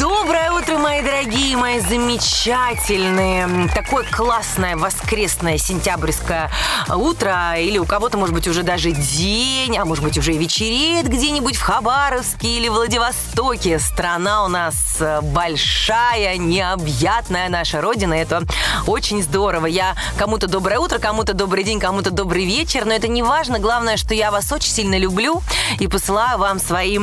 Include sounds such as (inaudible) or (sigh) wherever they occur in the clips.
Доброе утро, мои дорогие, мои замечательные. Такое классное воскресное сентябрьское утро. Или у кого-то, может быть, уже даже день, а может быть, уже и вечереет где-нибудь в Хабаровске или Владивостоке. Страна у нас э, большая, необъятная наша родина. Это очень здорово. Я кому-то доброе утро, кому-то добрый день, кому-то добрый вечер. Но это не важно. Главное, что я вас очень сильно люблю и посылаю вам свои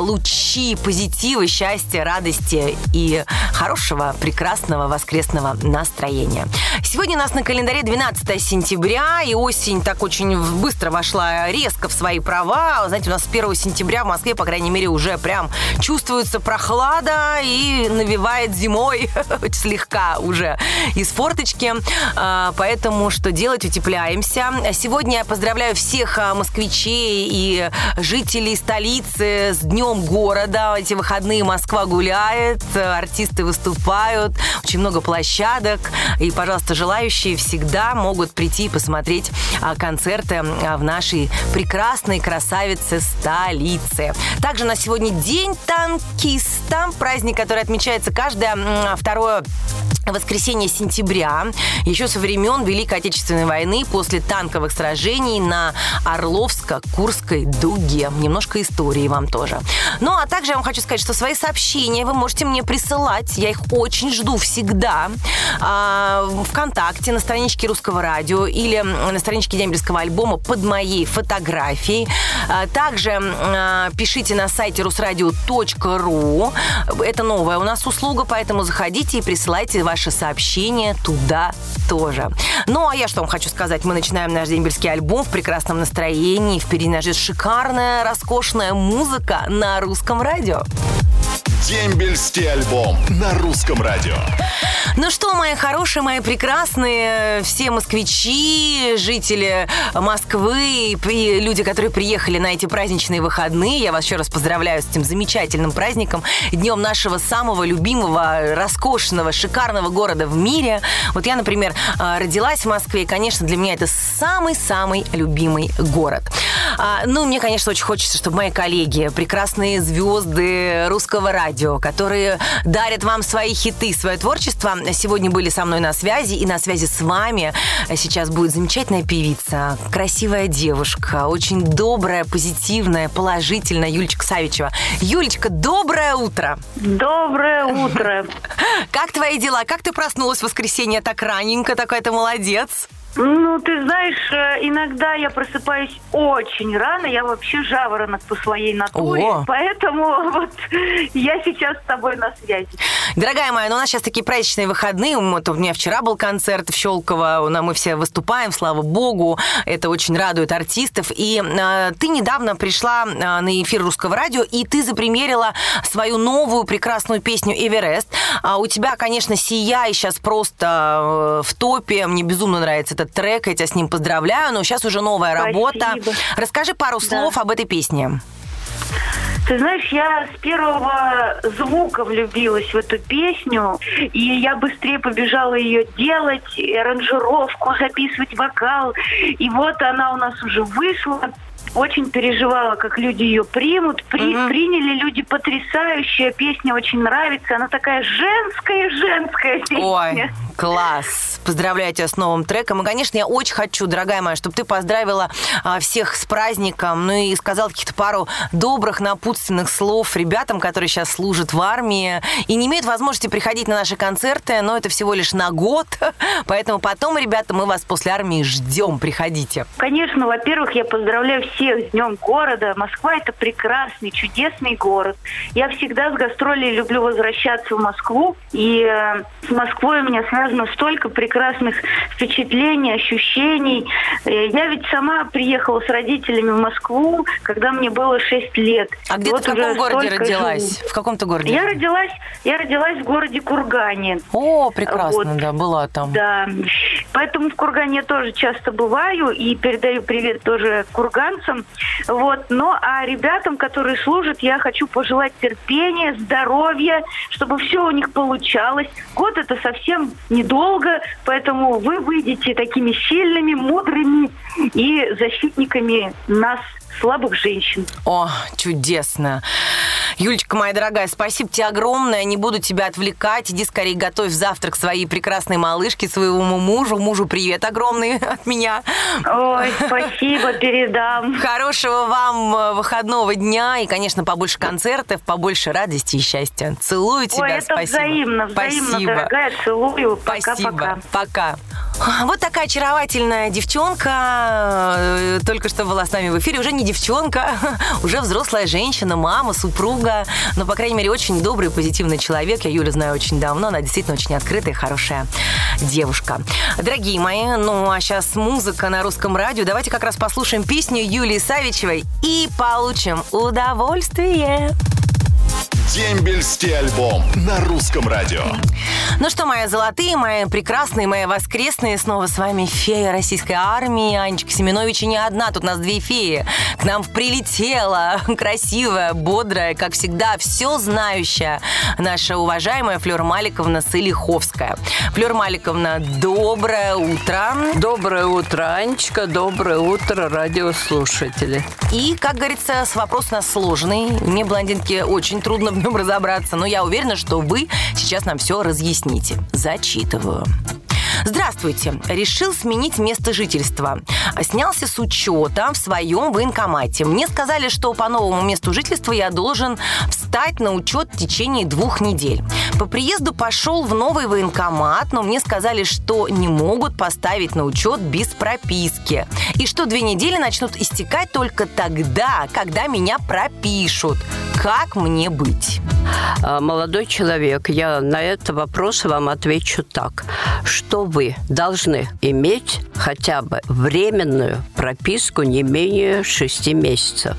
лучи позитива, счастья, радости радости и хорошего, прекрасного воскресного настроения. Сегодня у нас на календаре 12 сентября, и осень так очень быстро вошла резко в свои права. Знаете, у нас с 1 сентября в Москве, по крайней мере, уже прям чувствуется прохлада и навевает зимой (laughs) слегка уже из форточки. А, поэтому что делать? Утепляемся. Сегодня я поздравляю всех а, москвичей и жителей столицы с Днем города. Эти выходные Москва гуляет гуляет, артисты выступают, очень много площадок. И, пожалуйста, желающие всегда могут прийти и посмотреть а, концерты а, в нашей прекрасной красавице столице. Также на сегодня День танкиста, праздник, который отмечается каждое второе воскресенье сентября, еще со времен Великой Отечественной войны, после танковых сражений на Орловско-Курской дуге. Немножко истории вам тоже. Ну, а также я вам хочу сказать, что свои сообщения вы можете мне присылать. Я их очень жду всегда. А, Вконтакте, на страничке Русского радио или на страничке Дембельского альбома под моей фотографией. А, также а, пишите на сайте русрадио.ру. Это новая у нас услуга, поэтому заходите и присылайте ваши ваше сообщение туда тоже. Ну, а я что вам хочу сказать? Мы начинаем наш дембельский альбом в прекрасном настроении. Впереди нас ждет шикарная, роскошная музыка на русском радио. Дембельский альбом на русском радио. Ну что, мои хорошие, мои прекрасные, все москвичи, жители Москвы и люди, которые приехали на эти праздничные выходные, я вас еще раз поздравляю с этим замечательным праздником, днем нашего самого любимого, роскошного, шикарного города в мире. Вот я, например, а, родилась в Москве, и, конечно, для меня это самый-самый любимый город. А, ну, мне, конечно, очень хочется, чтобы мои коллеги, прекрасные звезды русского радио, которые дарят вам свои хиты, свое творчество, сегодня были со мной на связи, и на связи с вами сейчас будет замечательная певица, красивая девушка, очень добрая, позитивная, положительная Юлечка Савичева. Юлечка, доброе утро! Доброе (laughs) утро! Как твои дела? Как ты проснулась в воскресенье так раненько? Такой ты молодец! Ну, ты знаешь, э, иногда я просыпаюсь очень рано, я вообще жаворонок по своей натуре, О. поэтому (laughs) вот я сейчас с тобой на связи. Дорогая моя, ну у нас сейчас такие праздничные выходные, вот у меня вчера был концерт в Щелково, мы все выступаем, слава богу, это очень радует артистов, и э, ты недавно пришла э, на эфир Русского радио, и ты запримерила свою новую прекрасную песню «Эверест». А у тебя, конечно, «Сияй» сейчас просто э, в топе, мне безумно нравится этот трек, я тебя с ним поздравляю, но сейчас уже новая Спасибо. работа. Расскажи пару слов об этой песне. Ты знаешь, я с первого звука влюбилась в эту песню, и я быстрее побежала ее делать, аранжировку, записывать вокал. И вот она у нас уже вышла. Очень переживала, как люди ее примут. При, Мгм. Приняли люди потрясающая, песня очень нравится. Она такая женская-женская песня. Ой, класс. Поздравляю тебя с новым треком. И, конечно, я очень хочу, дорогая моя, чтобы ты поздравила а, всех с праздником, ну и сказал каких-то пару добрых, напутственных слов ребятам, которые сейчас служат в армии и не имеют возможности приходить на наши концерты, но это всего лишь на год. Поэтому потом, ребята, мы вас после армии ждем. Приходите. Конечно, во-первых, я поздравляю всех с Днем города. Москва – это прекрасный, чудесный город. Я всегда с гастролей люблю возвращаться в Москву. И э, с Москвой у меня связано столько прекрасных впечатлений, ощущений. Э, я ведь сама приехала с родителями в Москву, когда мне было 6 лет. А где Вот ты в каком городе родилась? живу. В каком-то городе? Я родилась, я родилась в городе Кургане. О, прекрасно, Вот. да, была там. Да. Поэтому в Кургане я тоже часто бываю и передаю привет тоже курганцам. Вопросам. Вот. Ну, а ребятам, которые служат, я хочу пожелать терпения, здоровья, чтобы все у них получалось. Год это совсем недолго, поэтому вы выйдете такими сильными, мудрыми и защитниками нас, слабых женщин. О, чудесно. Юлечка, моя дорогая, спасибо тебе огромное. Не буду тебя отвлекать. Иди скорее готовь завтрак своей прекрасной малышке, своему мужу. Мужу привет огромный (laughs) от меня. Ой, спасибо, передам. Хорошего вам э, выходного дня и, конечно, побольше концертов, побольше радости и счастья. Целую тебя, Ой, это спасибо. взаимно, взаимно, спасибо. дорогая. Целую. Пока-пока. Пока. Вот такая очаровательная девчонка э, только что была с нами в эфире. Уже не девчонка, (laughs) уже взрослая женщина, мама, супруга. Но, по крайней мере, очень добрый, позитивный человек. Я Юлю знаю очень давно. Она действительно очень открытая, хорошая девушка. Дорогие мои, ну а сейчас музыка на русском радио. Давайте как раз послушаем песню Юлии Савичевой и получим удовольствие. Дембельский альбом на русском радио. Ну что, мои золотые, мои прекрасные, мои воскресные, снова с вами фея российской армии Анечка Семенович. И не одна, тут у нас две феи. К нам прилетела (laughs) красивая, бодрая, как всегда, все знающая наша уважаемая Флёр Маликовна Сылиховская. Флёр Маликовна, доброе утро. Доброе утро, Анечка. Доброе утро, радиослушатели. И, как говорится, с вопрос у нас сложный. Мне, блондинке, очень трудно нем (laughs) разобраться, но я уверена, что вы сейчас нам все разъясните. Зачитываю. Здравствуйте. Решил сменить место жительства. Снялся с учета в своем военкомате. Мне сказали, что по новому месту жительства я должен встать на учет в течение двух недель. По приезду пошел в новый военкомат, но мне сказали, что не могут поставить на учет без прописки. И что две недели начнут истекать только тогда, когда меня пропишут. Как мне быть? А, Молодой человек, я на этот вопрос вам отвечу так, что вы должны иметь хотя бы временную прописку не менее 6 месяцев.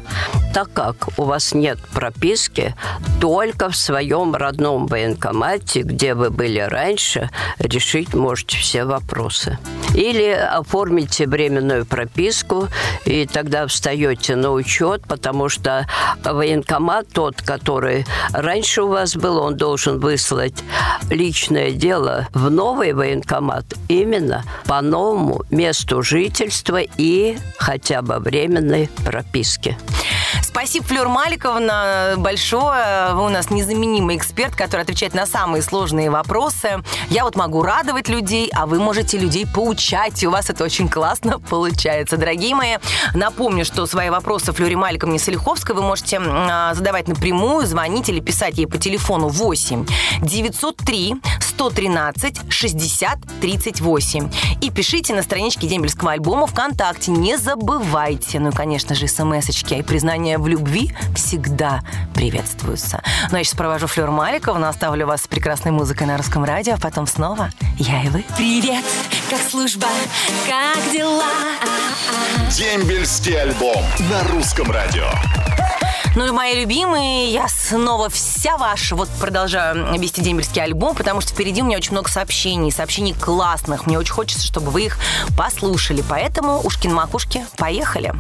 Так как у вас нет прописки, только в своем родном военкомате, где вы были раньше, решить можете все вопросы. Или оформите временную прописку, и тогда встаете на учет, потому что военкомат, тот, который раньше у вас был, он должен выслать личное дело в новый военкомат именно по новому месту жительства и хотя бы временной прописки. Спасибо, Флёр Маликовна, большое. Вы у нас незаменимый эксперт, который отвечает на самые сложные вопросы. Я вот могу радовать людей, а вы можете людей поучать, и у вас это очень классно получается. Дорогие мои, напомню, что свои вопросы Флёре Маликовне Солиховской вы можете а, задавать напрямую, звонить или писать ей по телефону 8 903 113 60 38. И пишите на страничке Дембельского альбома ВКонтакте. Не забывайте. Ну и, конечно же, смс-очки и признания в любви всегда приветствуются. Ну, я сейчас провожу Флёр Маликовну, оставлю вас с прекрасной музыкой на русском радио, а потом снова я и вы. Привет, как служба, как дела? Дембельский альбом на русском радио. Ну и мои любимые, я снова вся ваша. Вот продолжаю вести дембельский альбом, потому что впереди у меня очень много сообщений. Сообщений классных. Мне очень хочется, чтобы вы их послушали. Поэтому ушки на макушке. Поехали.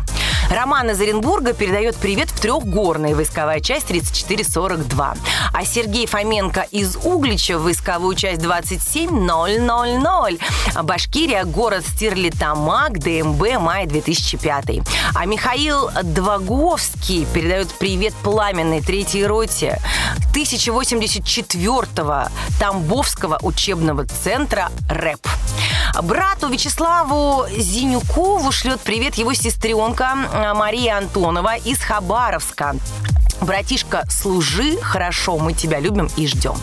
Роман из Оренбурга передает привет в трехгорной войсковая часть 3442. А Сергей Фоменко из Углича в войсковую часть 27000. Башкирия, город Стерлитамак, ДМБ, май 2005. А Михаил Дваговский передает привет пламенной третьей роте 1084-го Тамбовского учебного центра РЭП. Брату Вячеславу Зинюкову шлет привет его сестренка э, Мария Антонова из Хабаровска. Братишка, служи хорошо, мы тебя любим и ждем.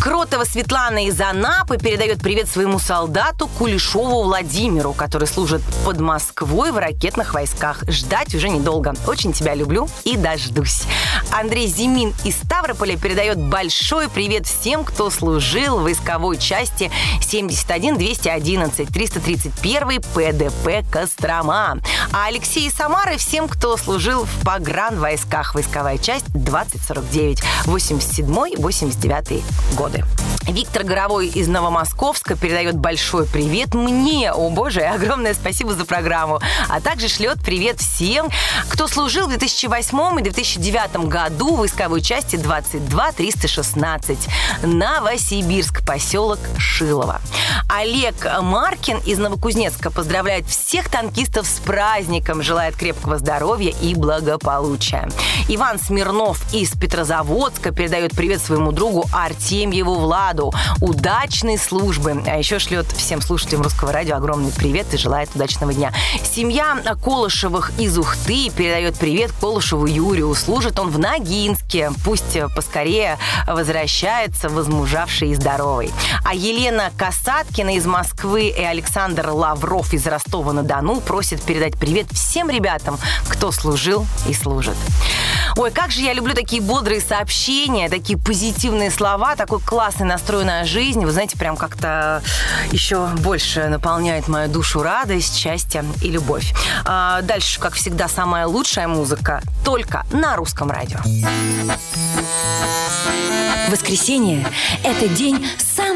Кротова Светлана из Анапы передает привет своему солдату Кулешову Владимиру, который служит под Москвой в ракетных войсках. Ждать уже недолго. Очень тебя люблю и дождусь. Андрей Зимин из Ставрополя передает большой привет всем, кто служил в войсковой части 71-211, 331 ПДП Кострома. А Алексей из Самары всем, кто служил в погран войсках. Войсковая часть 2049, 87-89 год. Природы. Виктор Горовой из Новомосковска передает большой привет мне. О боже, (laughs) огромное спасибо за программу. А также шлет привет всем, кто служил в 2008 и 2009 году в войсковой части 22 316 Новосибирск, поселок Шилово. Олег Маркин из Новокузнецка поздравляет всех танкистов с праздником, желает крепкого здоровья и благополучия. Иван Смирнов из Петрозаводска передает привет своему другу Артемьеву Владу. Удачной службы. А еще шлет всем слушателям русского радио огромный привет и желает удачного дня. Семья Колышевых из Ухты передает привет Колышеву Юрию. Служит он в Ногинске. Пусть поскорее возвращается возмужавший и здоровый. А Елена Касаткина из Москвы и Александр Лавров из Ростова-на-Дону просят передать привет всем ребятам, кто служил и служит. Ой, как же я люблю такие бодрые сообщения, такие позитивные слова, такой классный настрой на жизнь. Вы знаете, прям как-то еще больше наполняет мою душу радость, счастье и любовь. А дальше, как всегда, самая лучшая музыка только на русском радио. Воскресенье – это день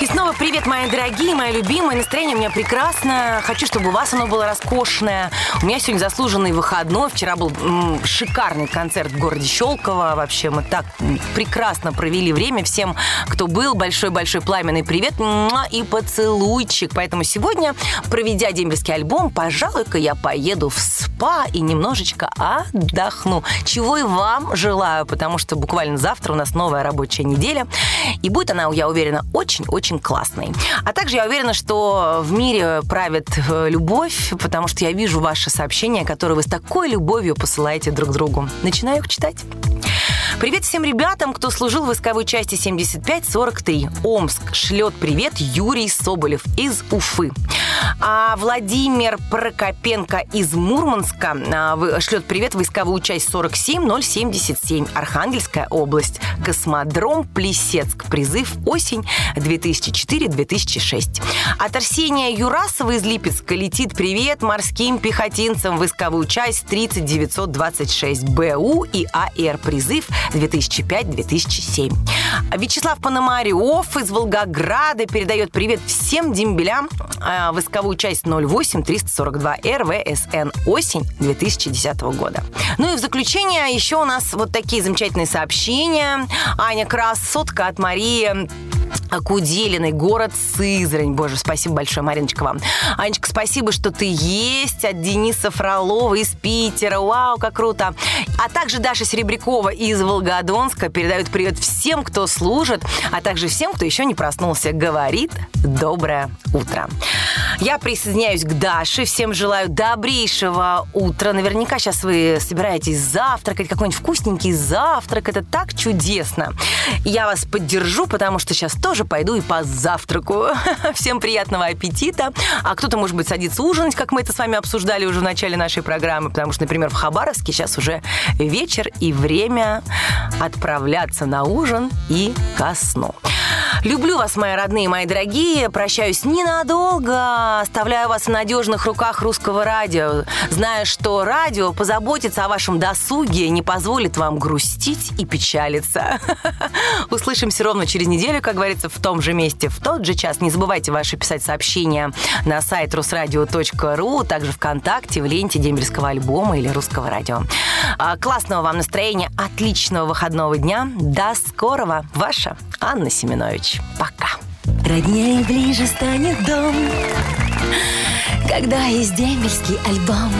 И снова привет, мои дорогие, мои любимые. Настроение у меня прекрасное. Хочу, чтобы у вас оно было роскошное. У меня сегодня заслуженный выходной. Вчера был м, шикарный концерт в городе Щелково. Вообще мы так прекрасно провели время. Всем, кто был, большой-большой пламенный привет и поцелуйчик. Поэтому сегодня, проведя дембельский альбом, пожалуй-ка я поеду в спа и немножечко отдохну. Чего и вам желаю, потому что буквально завтра у нас новая рабочая неделя. И будет она, я уверена, очень-очень классной. А также я уверена, что в мире правит э, любовь, потому что я вижу ваши сообщения, которые вы с такой любовью посылаете друг другу. Начинаю их читать. Привет всем ребятам, кто служил в войсковой части 7543. Омск шлет привет Юрий Соболев из Уфы. А Владимир Прокопенко из Мурманска а, шлет привет войсковую часть 47077. Архангельская область. Космодром Плесецк. Призыв осень 2004-2006. От Арсения Юрасова из Липецка летит привет морским пехотинцам войсковую часть 30926 БУ и АР. Призыв 2005-2007. Вячеслав Пономарев из Волгограда передает привет всем дембелям а, войсковую часть 08 342 РВСН осень 2010 года. Ну и в заключение еще у нас вот такие замечательные сообщения. Аня Красотка от Марии Куделиной, город Сызрань. Боже, спасибо большое, Мариночка, вам. Анечка, спасибо, что ты есть. От Дениса Фролова из Питера. Вау, как круто. А также Даша Серебрякова из Волгодонска передают привет всем, кто служит, а также всем, кто еще не проснулся. Говорит доброе утро. Я присоединяюсь к Даше. Всем желаю добрейшего утра. Наверняка сейчас вы собираетесь завтракать, какой-нибудь вкусненький завтрак. Это так чудесно. Я вас поддержу, потому что сейчас тоже пойду и позавтракаю. (laughs) Всем приятного аппетита. А кто-то, может быть, садится ужинать, как мы это с вами обсуждали уже в начале нашей программы, потому что, например, в Хабаровске сейчас уже вечер и время отправляться на ужин и ко сну. Люблю вас, мои родные, мои дорогие. Прощаюсь ненадолго. Оставляю вас в надежных руках русского радио. Зная, что радио позаботится о вашем досуге, не позволит вам грустить и печалиться. (laughs) Услышимся ровно через неделю, как говорится, в том же месте, в тот же час. Не забывайте ваши писать сообщения на сайт русрадио.ру, также ВКонтакте, в ленте Дембельского альбома или Русского радио. А, Классного вам настроения, отличного выходного дня. До скорого. Ваша Анна Семенович. Пока. Роднее ближе станет дом, когда есть дембельский альбом.